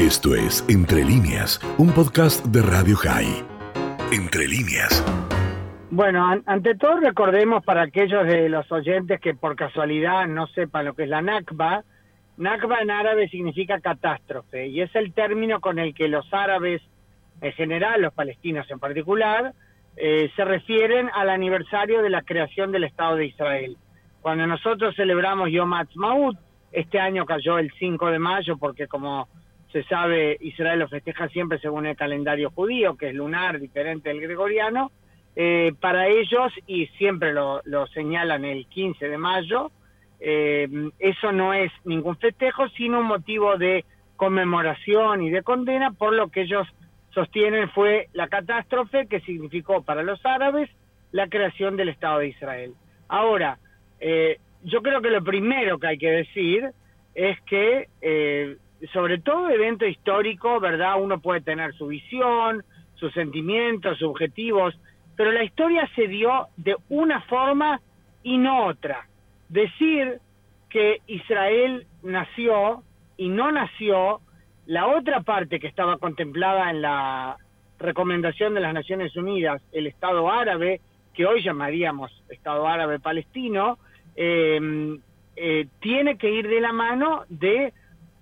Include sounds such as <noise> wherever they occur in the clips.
Esto es Entre líneas, un podcast de Radio High. Entre líneas. Bueno, ante todo recordemos para aquellos de los oyentes que por casualidad no sepan lo que es la Nakba, Nakba en árabe significa catástrofe y es el término con el que los árabes en general, los palestinos en particular, eh, se refieren al aniversario de la creación del Estado de Israel. Cuando nosotros celebramos Yom Ha'atzmaut, este año cayó el 5 de mayo porque como se sabe Israel lo festeja siempre según el calendario judío, que es lunar, diferente del gregoriano, eh, para ellos, y siempre lo, señalan el 15 de mayo, eh, eso no es ningún festejo, sino un motivo de conmemoración y de condena por lo que ellos sostienen fue la catástrofe que significó para los árabes la creación del Estado de Israel. Ahora, eh, yo creo que lo primero que hay que decir es que, sobre todo evento histórico, ¿verdad? Uno puede tener su visión, sus sentimientos, sus objetivos, pero la historia se dio de una forma y no otra. Decir que Israel nació y no nació, la otra parte que estaba contemplada en la recomendación de las Naciones Unidas, el Estado árabe, que hoy llamaríamos Estado árabe palestino, em, eh, tiene que ir de la mano de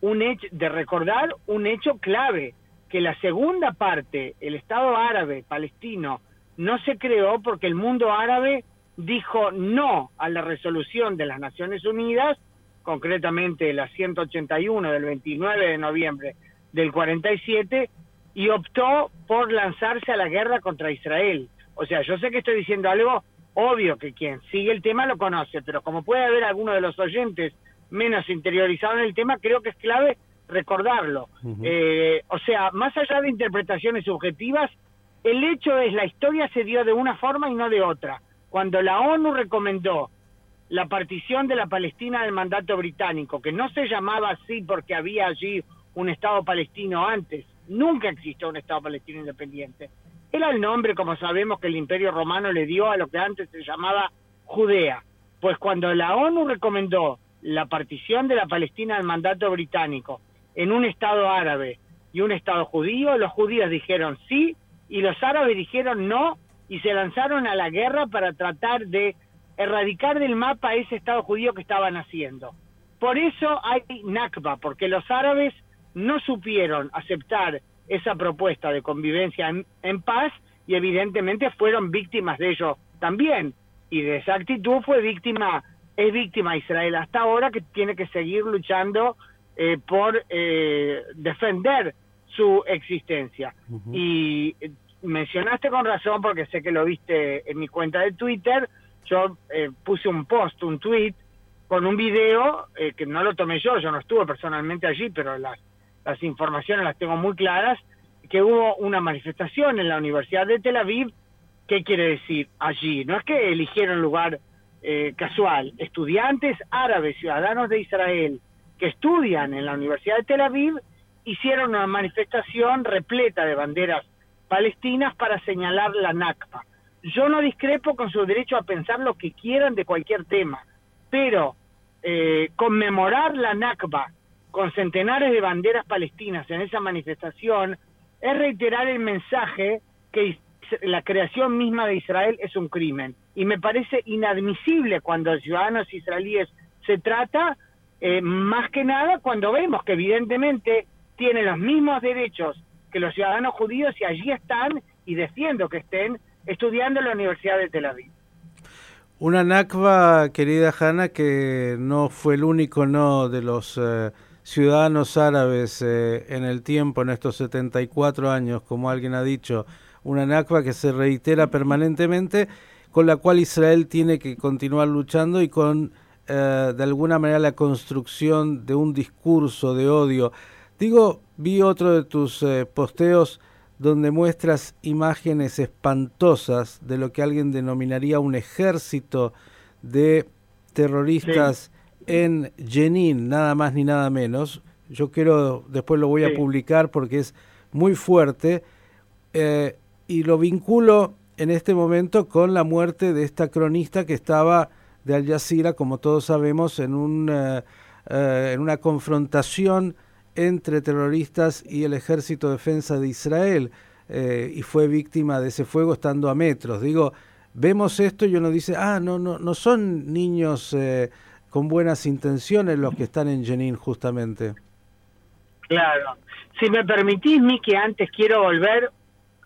un hecho, de recordar un hecho clave, que la segunda parte, el Estado árabe palestino, no se creó porque el mundo árabe dijo no a la resolución de las Naciones Unidas, concretamente la 181 del 29 de noviembre del 47, y optó por lanzarse a la guerra contra Israel. O sea, yo sé que estoy diciendo algo obvio que quien sigue el tema lo conoce, pero como puede haber alguno de los oyentes menos interiorizado en el tema, creo que es clave recordarlo. Eh, o sea, más allá de interpretaciones subjetivas, el hecho es, la historia se dio de una forma y no de otra. Cuando la ONU recomendó la partición de la Palestina del mandato británico, que no se llamaba así porque había allí un Estado palestino antes, nunca existió un Estado palestino independiente. Era el nombre, como sabemos, que el Imperio Romano le dio a lo que antes se llamaba Judea. Pues cuando la ONU recomendó la partición de la Palestina del mandato británico en un Estado árabe y un Estado judío, los judíos dijeron sí y los árabes dijeron no y se lanzaron a la guerra para tratar de erradicar del mapa ese Estado judío que estaban haciendo. Por eso hay Nakba, porque los árabes no supieron aceptar esa propuesta de convivencia en, paz y evidentemente fueron víctimas de ello también. Y de esa actitud fue víctima, es víctima Israel hasta ahora que tiene que seguir luchando eh, por eh, defender su existencia. Y eh, mencionaste con razón, porque sé que lo viste en mi cuenta de Twitter, yo eh, puse un post, un tweet, con un video eh, que no lo tomé yo, yo no estuve personalmente allí, pero las, las informaciones las tengo muy claras, que hubo una manifestación en la Universidad de Tel Aviv. ¿Qué quiere decir allí? No es que eligieron lugar casual, estudiantes árabes, ciudadanos de Israel, que estudian en la Universidad de Tel Aviv, hicieron una manifestación repleta de banderas palestinas para señalar la Nakba. Yo no discrepo con su derecho a pensar lo que quieran de cualquier tema, pero eh, conmemorar la Nakba con centenares de banderas palestinas en esa manifestación es reiterar el mensaje que la creación misma de Israel es un crimen. Y me parece inadmisible cuando ciudadanos israelíes se trata, eh, más que nada cuando vemos que evidentemente tienen los mismos derechos que los ciudadanos judíos y allí están, y defiendo que estén, estudiando en la Universidad de Tel Aviv. Una Nakba, querida Hanna, que no fue el único no de los eh, ciudadanos árabes eh, en el tiempo, en estos 74 años, como alguien ha dicho, una Nakba que se reitera permanentemente, con la cual Israel tiene que continuar luchando y con, eh, de alguna manera, la construcción de un discurso de odio. Digo, vi otro de tus eh, posteos donde muestras imágenes espantosas de lo que alguien denominaría un ejército de terroristas en Jenin, nada más ni nada menos. Yo quiero, después lo voy a publicar porque es muy fuerte. Eh, y lo vinculo en este momento con la muerte de esta cronista que estaba de Al Jazeera, como todos sabemos, en, un, eh, en una confrontación entre terroristas y el Ejército de Defensa de Israel eh, y fue víctima de ese fuego estando a metros. Digo, vemos esto y uno dice, ah, no, no, no son niños eh, con buenas intenciones los que están en Jenin justamente. Claro. Si me permitís, Miki, antes quiero volver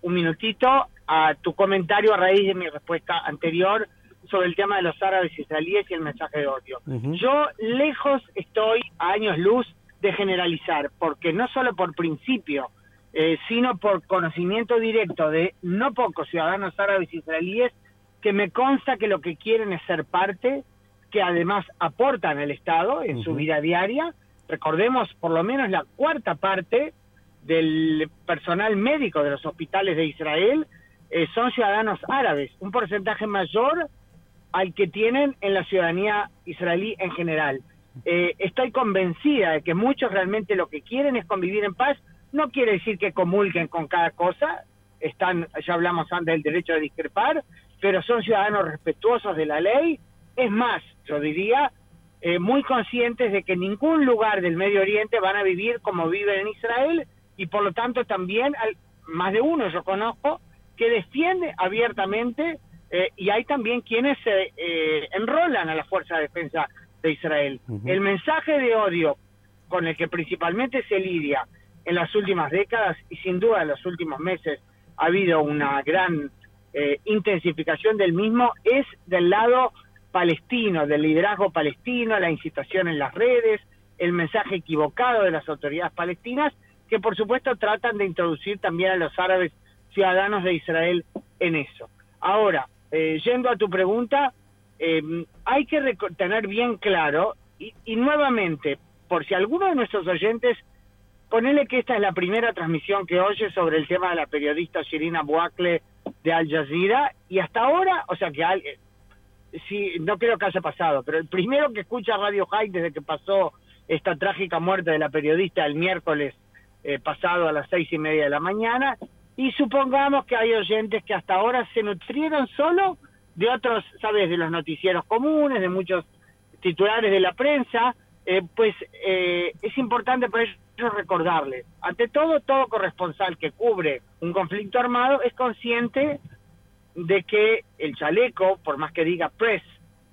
un minutito a tu comentario a raíz de mi respuesta anterior sobre el tema de los árabes israelíes y el mensaje de odio. Yo lejos estoy a años luz de generalizar, porque no solo por principio, eh, sino por conocimiento directo de no pocos ciudadanos árabes israelíes que me consta que lo que quieren es ser parte, que además aportan al Estado en su vida diaria. Recordemos, por lo menos la cuarta parte del personal médico de los hospitales de Israel eh, son ciudadanos árabes, un porcentaje mayor al que tienen en la ciudadanía israelí en general. Eh, estoy convencida de que muchos realmente lo que quieren es convivir en paz. No quiere decir que comulguen con cada cosa, están, ya hablamos antes del derecho de discrepar, pero son ciudadanos respetuosos de la ley. Es más, yo diría, eh, muy conscientes de que en ningún lugar del Medio Oriente van a vivir como viven en Israel y por lo tanto también, más de uno yo conozco, que defiende abiertamente eh, y hay también quienes se eh, enrolan a la Fuerza de Defensa de Israel. El mensaje de odio con el que principalmente se lidia en las últimas décadas y sin duda en los últimos meses ha habido una gran eh, intensificación del mismo es del lado palestino, del liderazgo palestino, la incitación en las redes, el mensaje equivocado de las autoridades palestinas, que por supuesto tratan de introducir también a los árabes ciudadanos de Israel en eso. Ahora, eh, yendo a tu pregunta, eh, hay que tener bien claro, y, nuevamente, por si alguno de nuestros oyentes, ponele que esta es la primera transmisión que oye sobre el tema de la periodista Shirina Buakle de Al Jazeera, y hasta ahora, o sea que alguien, sí, no creo que haya pasado, pero el primero que escucha Radio High desde que pasó esta trágica muerte de la periodista el miércoles eh, pasado a las seis y media de la mañana, y supongamos que hay oyentes que hasta ahora se nutrieron solo de otros, sabes, de los noticieros comunes, de muchos titulares de la prensa, eh, pues eh, es importante para ellos recordarles, ante todo, todo corresponsal que cubre un conflicto armado es consciente de que el chaleco, por más que diga press,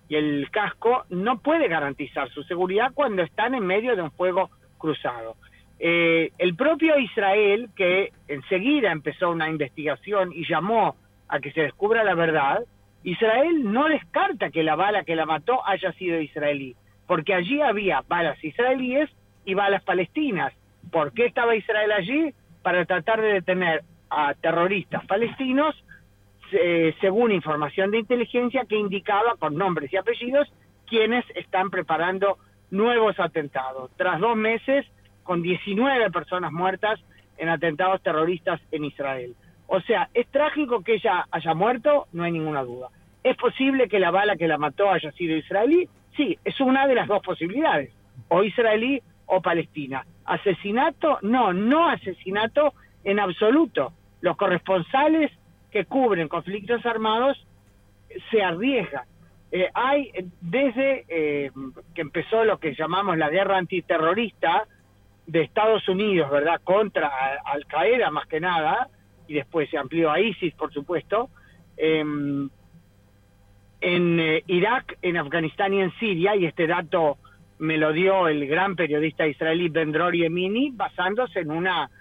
y el casco, no puede garantizar su seguridad cuando están en medio de un fuego cruzado. Eh, el propio Israel, que enseguida empezó una investigación y llamó a que se descubra la verdad, Israel no descarta que la bala que la mató haya sido israelí, porque allí había balas israelíes y balas palestinas. ¿Por qué estaba Israel allí? Para tratar de detener a terroristas palestinos, según información de inteligencia que indicaba con nombres y apellidos quienes están preparando nuevos atentados. Tras dos meses, con 19 personas muertas en atentados terroristas en Israel. O sea, ¿es trágico que ella haya muerto? No hay ninguna duda. ¿Es posible que la bala que la mató haya sido israelí? Sí, es una de las dos posibilidades, o israelí o palestina. ¿Asesinato? No, no asesinato en absoluto. Los corresponsales que cubren conflictos armados se arriesgan. Eh, hay, desde eh, que empezó lo que llamamos la guerra antiterrorista, de Estados Unidos, ¿verdad?, contra Al Qaeda más que nada, y después se amplió a ISIS, por supuesto, em, en eh, Irak, en Afganistán y en Siria, y este dato me lo dio el gran periodista israelí Ben Yemini, basándose en una,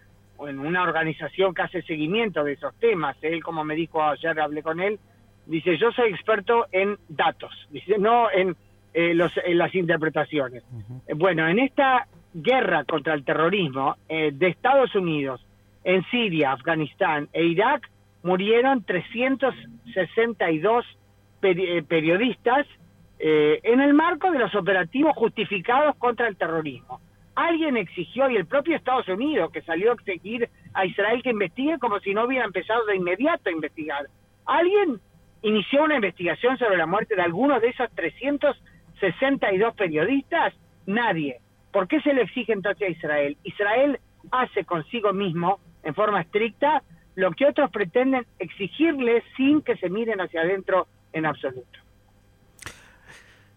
en una organización que hace seguimiento de esos temas. Él, como me dijo ayer, hablé con él, dice, yo soy experto en datos, dice, no en, eh, los, en las interpretaciones. Bueno, en esta guerra contra el terrorismo eh, de Estados Unidos en Siria, Afganistán e Irak murieron 362 eh, periodistas eh, en el marco de los operativos justificados contra el terrorismo. Alguien exigió, y el propio Estados Unidos, que salió a exigir a Israel que investigue como si no hubiera empezado de inmediato a investigar. Alguien inició una investigación sobre la muerte de algunos de esos 362 periodistas. Nadie. ¿Por qué se le exige entonces a Israel? Israel hace consigo mismo, en forma estricta, lo que otros pretenden exigirle sin que se miren hacia adentro en absoluto.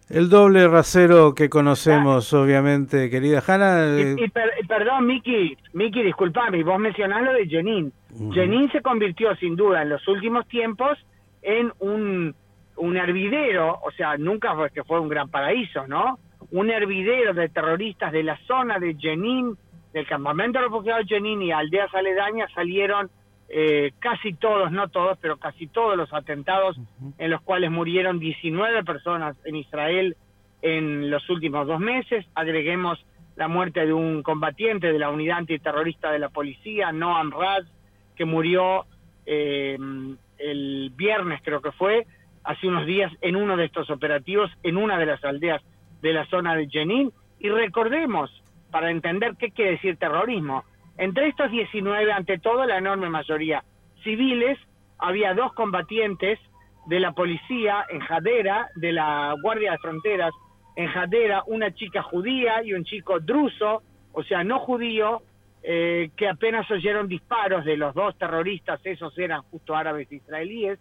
El doble rasero que conocemos, obviamente, querida Hanna. Y, eh, perdón, Miki, Miki, disculpame, vos mencionás lo de Jenin. Jenin se convirtió, sin duda, en los últimos tiempos en un, un hervidero, o sea, nunca fue que fue un gran paraíso, ¿no? Un hervidero de terroristas de la zona de Jenin, del campamento de refugiados de Jenin y aldeas aledañas salieron eh, casi todos, no todos, pero casi todos los atentados en los cuales murieron 19 personas en Israel en los últimos dos meses. Agreguemos la muerte de un combatiente de la unidad antiterrorista de la policía, Noam Raz, que murió eh, el viernes, creo que fue, hace unos días en uno de estos operativos en una de las aldeas de la zona de Jenin. Y recordemos, para entender qué quiere decir terrorismo, entre estos 19, ante todo la enorme mayoría civiles, había dos combatientes de la policía en Jadera, de la Guardia de Fronteras en Jadera, una chica judía y un chico druso, o sea, no judío, eh, que apenas oyeron disparos de los dos terroristas, esos eran justo árabes israelíes,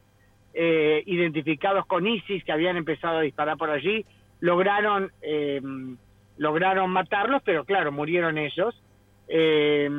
eh, identificados con ISIS, que habían empezado a disparar por allí, lograron, eh, lograron matarlos, pero claro, murieron ellos. Eh,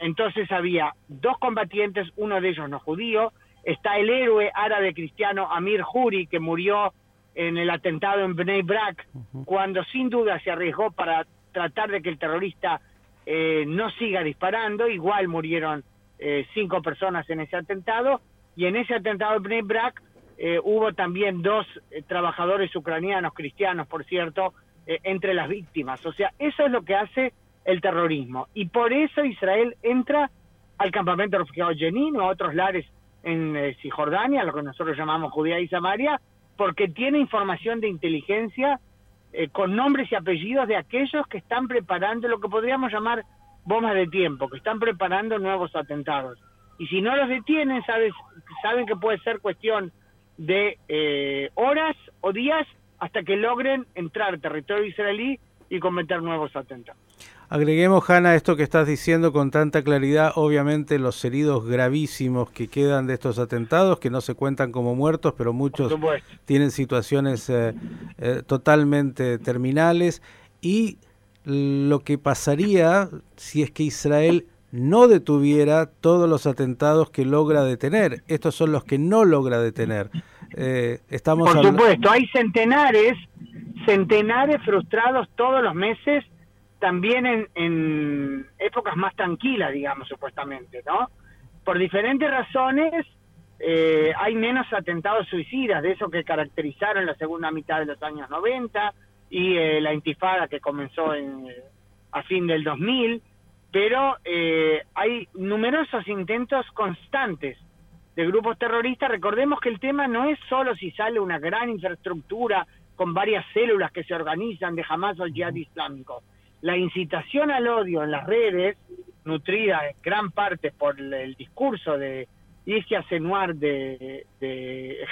entonces había dos combatientes, uno de ellos no judío, está el héroe árabe cristiano Amir Juri, que murió en el atentado en Bnei Brak, cuando sin duda se arriesgó para tratar de que el terrorista eh, no siga disparando, igual murieron eh, cinco personas en ese atentado, y en ese atentado en Bnei Brak eh, hubo también dos trabajadores ucranianos, cristianos por cierto, entre las víctimas. O sea, eso es lo que hace el terrorismo. Y por eso Israel entra al campamento de refugiados Jenin o a otros lares en eh, Cisjordania, lo que nosotros llamamos Judea y Samaria, porque tiene información de inteligencia eh, con nombres y apellidos de aquellos que están preparando lo que podríamos llamar bombas de tiempo, que están preparando nuevos atentados. Y si no los detienen, sabes, saben que puede ser cuestión de eh, horas o días hasta que logren entrar territorio israelí y cometer nuevos atentados. Agreguemos, Hanna, esto que estás diciendo con tanta claridad, obviamente los heridos gravísimos que quedan de estos atentados, que no se cuentan como muertos, pero muchos tienen situaciones eh, eh, totalmente terminales, y lo que pasaría si es que Israel no detuviera todos los atentados que logra detener. Estos son los que no logra detener. Eh, estamos Por supuesto, hay centenares, centenares frustrados todos los meses también en, en épocas más tranquilas, digamos, supuestamente, ¿no? Por diferentes razones eh, hay menos atentados suicidas, de eso que caracterizaron la segunda mitad de los años 90 y eh, la intifada que comenzó en, a fin del 2000, pero eh, hay numerosos intentos constantes de grupos terroristas. Recordemos que el tema no es solo si sale una gran infraestructura con varias células que se organizan de Hamas o Jihad Islámico la incitación al odio en las redes, nutrida en gran parte por el discurso de Iskia Senuar, de,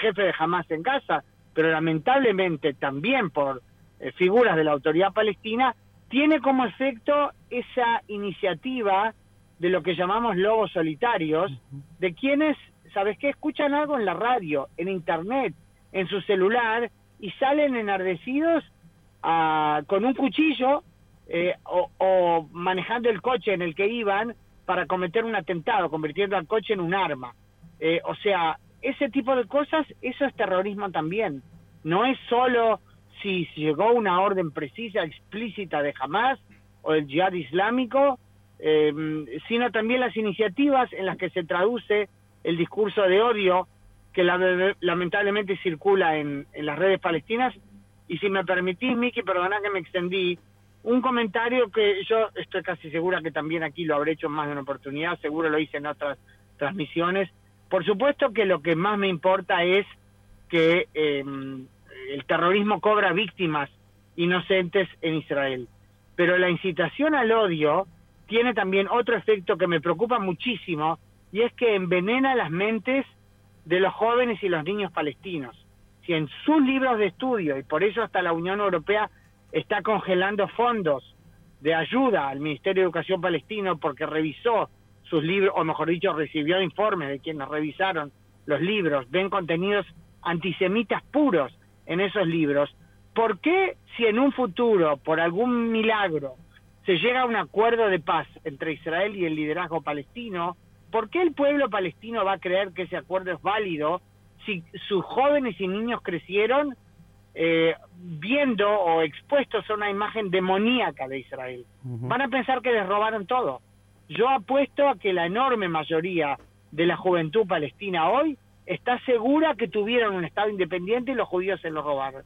jefe de Hamas en Gaza, pero lamentablemente también por eh, figuras de la autoridad palestina, tiene como efecto esa iniciativa de lo que llamamos lobos solitarios, de quienes, ¿sabes qué? Escuchan algo en la radio, en internet, en su celular, y salen enardecidos ah, con un cuchillo eh, o, manejando el coche en el que iban para cometer un atentado, convirtiendo al coche en un arma. Eh, o sea, ese tipo de cosas, eso es terrorismo también. No es solo si llegó una orden precisa, explícita de Hamas o del Jihad Islámico, eh, sino también las iniciativas en las que se traduce el discurso de odio que lamentablemente circula en, las redes palestinas. Y si me permitís, Miki, perdona que me extendí, un comentario que yo estoy casi segura que también aquí lo habré hecho en más de una oportunidad, seguro lo hice en otras transmisiones. Por supuesto que lo que más me importa es que em, el terrorismo cobra víctimas inocentes en Israel. Pero la incitación al odio tiene también otro efecto que me preocupa muchísimo y es que envenena las mentes de los jóvenes y los niños palestinos. Si en sus libros de estudio, y por eso hasta la Unión Europea está congelando fondos de ayuda al Ministerio de Educación palestino porque revisó sus libros, o mejor dicho, recibió informes de quienes revisaron los libros, ven contenidos antisemitas puros en esos libros. ¿por qué si en un futuro, por algún milagro, se llega a un acuerdo de paz entre Israel y el liderazgo palestino, ¿por qué el pueblo palestino va a creer que ese acuerdo es válido si sus jóvenes y niños crecieron eh, viendo o expuestos a una imagen demoníaca de Israel? Van a pensar que les robaron todo. Yo apuesto a que la enorme mayoría de la juventud palestina hoy está segura que tuvieron un Estado independiente y los judíos se lo robaron.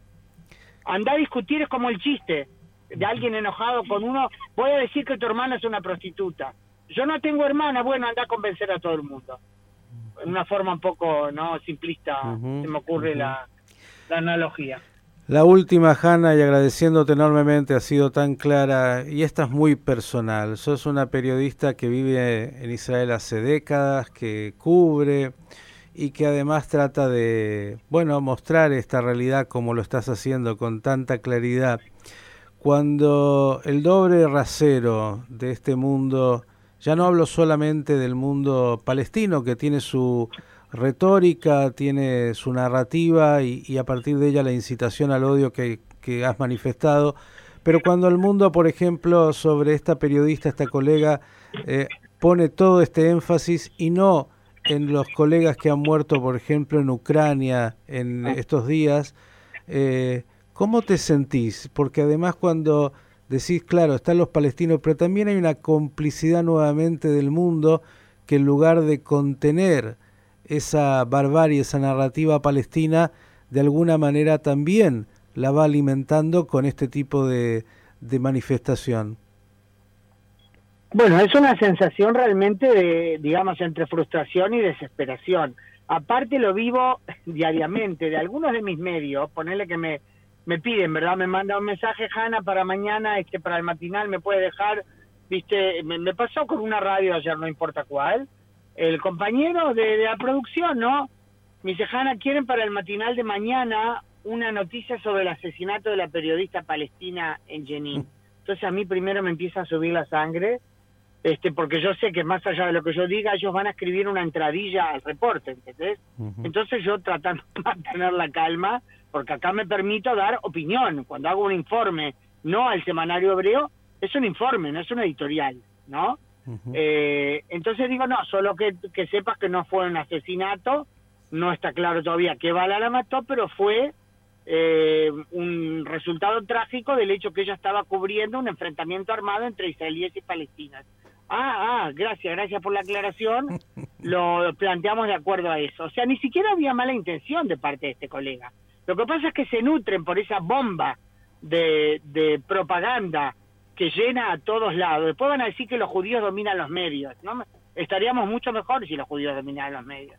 Andar a discutir es como el chiste de alguien enojado con uno, voy a decir que tu hermana es una prostituta. Yo no tengo hermana, bueno, anda a convencer a todo el mundo. En una forma un poco no simplista se me ocurre la, la analogía. La última, Hanna, y agradeciéndote enormemente, ha sido tan clara, y esta es muy personal. Sos una periodista que vive en Israel hace décadas, que cubre y que además trata de, bueno, mostrar esta realidad como lo estás haciendo con tanta claridad. Cuando el doble rasero de este mundo, ya no hablo solamente del mundo palestino, que tiene su retórica, tiene su narrativa y, a partir de ella la incitación al odio que, has manifestado. Pero cuando el mundo, por ejemplo, sobre esta periodista, esta colega, eh, pone todo este énfasis y no en los colegas que han muerto, por ejemplo, en Ucrania en estos días, eh, ¿cómo te sentís? Porque además cuando decís, claro, están los palestinos, pero también hay una complicidad nuevamente del mundo que en lugar de contener esa barbarie, esa narrativa palestina, de alguna manera también la va alimentando con este tipo de, de manifestación. Bueno, es una sensación realmente de, digamos, entre frustración y desesperación. Aparte lo vivo <laughs> diariamente de algunos de mis medios, ponerle que me, me piden, ¿verdad? Me manda un mensaje, Hanna, para mañana, este, para el matinal, me puede dejar, viste, me pasó con una radio ayer, no importa cuál, el compañero de, la producción, ¿no? Me dice, Hanna, ¿quieren para el matinal de mañana una noticia sobre el asesinato de la periodista palestina en Jenin? <laughs> Entonces a mí primero me empieza a subir la sangre, este, porque yo sé que más allá de lo que yo diga, ellos van a escribir una entradilla al reporte, ¿entendés? Entonces yo tratando <laughs> de mantener la calma, porque acá me permito dar opinión. Cuando hago un informe, no al semanario hebreo, es un informe, no es un editorial, ¿no? eh, entonces digo, no, solo que, que sepas que no fue un asesinato, no está claro todavía qué bala la mató, pero fue eh, un resultado trágico del hecho que ella estaba cubriendo un enfrentamiento armado entre israelíes y palestinas. Ah, ah, gracias, gracias por la aclaración. <laughs> Lo planteamos de acuerdo a eso. O sea, ni siquiera había mala intención de parte de este colega. Lo que pasa es que se nutren por esa bomba de, de propaganda que llena a todos lados. Después van a decir que los judíos dominan los medios. ¿no? Estaríamos mucho mejor si los judíos dominaran los medios.